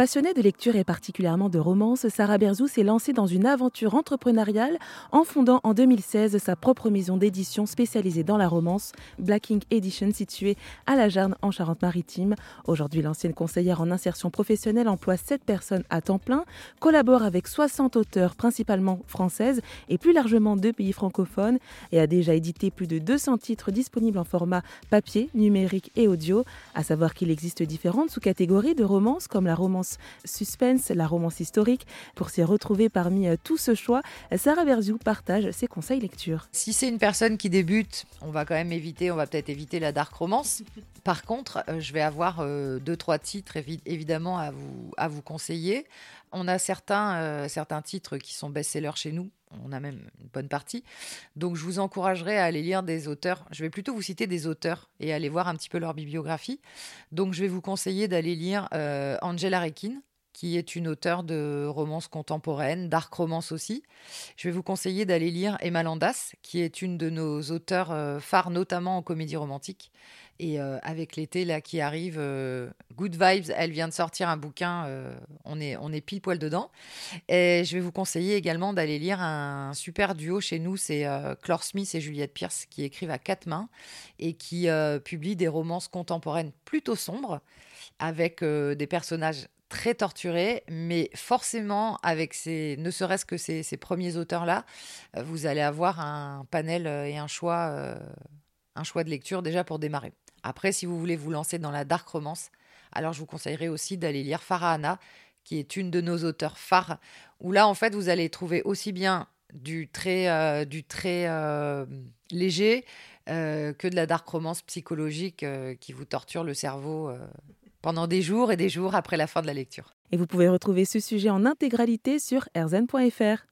Passionnée de lecture et particulièrement de romance, Sarah Berzou s'est lancée dans une aventure entrepreneuriale en fondant en 2016 sa propre maison d'édition spécialisée dans la romance, Black Ink Edition, située à La Jarne en Charente-Maritime. Aujourd'hui, l'ancienne conseillère en insertion professionnelle emploie 7 personnes à temps plein, collabore avec 60 auteurs principalement françaises et plus largement deux pays francophones et a déjà édité plus de 200 titres disponibles en format papier, numérique et audio. À savoir qu'il existe différentes sous-catégories de romances comme la romance suspense, la romance historique. Pour s'y retrouver parmi euh, tout ce choix, Sarah Berziou partage ses conseils lecture. Si c'est une personne qui débute, on va quand même éviter, on va peut-être éviter la dark romance. Par contre, euh, je vais avoir euh, deux, trois titres évidemment à vous, à vous conseiller. On a certains, certains titres qui sont best-sellers chez nous. On a même une bonne partie. Donc, je vous encouragerai à aller lire des auteurs. Je vais plutôt vous citer des auteurs et aller voir un petit peu leur bibliographie. Donc, je vais vous conseiller d'aller lire Angela Rekin, qui est une auteure de romances contemporaines, dark romance aussi. Je vais vous conseiller d'aller lire Emma Landas, qui est une de nos auteurs phares, notamment en comédie romantique. Et euh, avec l'été là qui arrive, euh, Good Vibes, elle vient de sortir un bouquin, euh, on, est, on est pile poil dedans. Et je vais vous conseiller également d'aller lire un super duo chez nous, c'est Clore Smith et Juliette Pierce qui écrivent à quatre mains et qui publient des romances contemporaines plutôt sombres avec des personnages très torturés, mais forcément, avec ces, ne serait-ce que ces, premiers auteurs-là, vous allez avoir un panel et un choix, un choix de lecture déjà pour démarrer. Après, si vous voulez vous lancer dans la dark romance, alors je vous conseillerais aussi d'aller lire Farahana, qui est une de nos auteurs phares, où là, en fait, vous allez trouver aussi bien du très, euh, du très euh, léger euh, que de la dark romance psychologique qui vous torture le cerveau pendant des jours et des jours après la fin de la lecture. Et vous pouvez retrouver ce sujet en intégralité sur erzen.fr.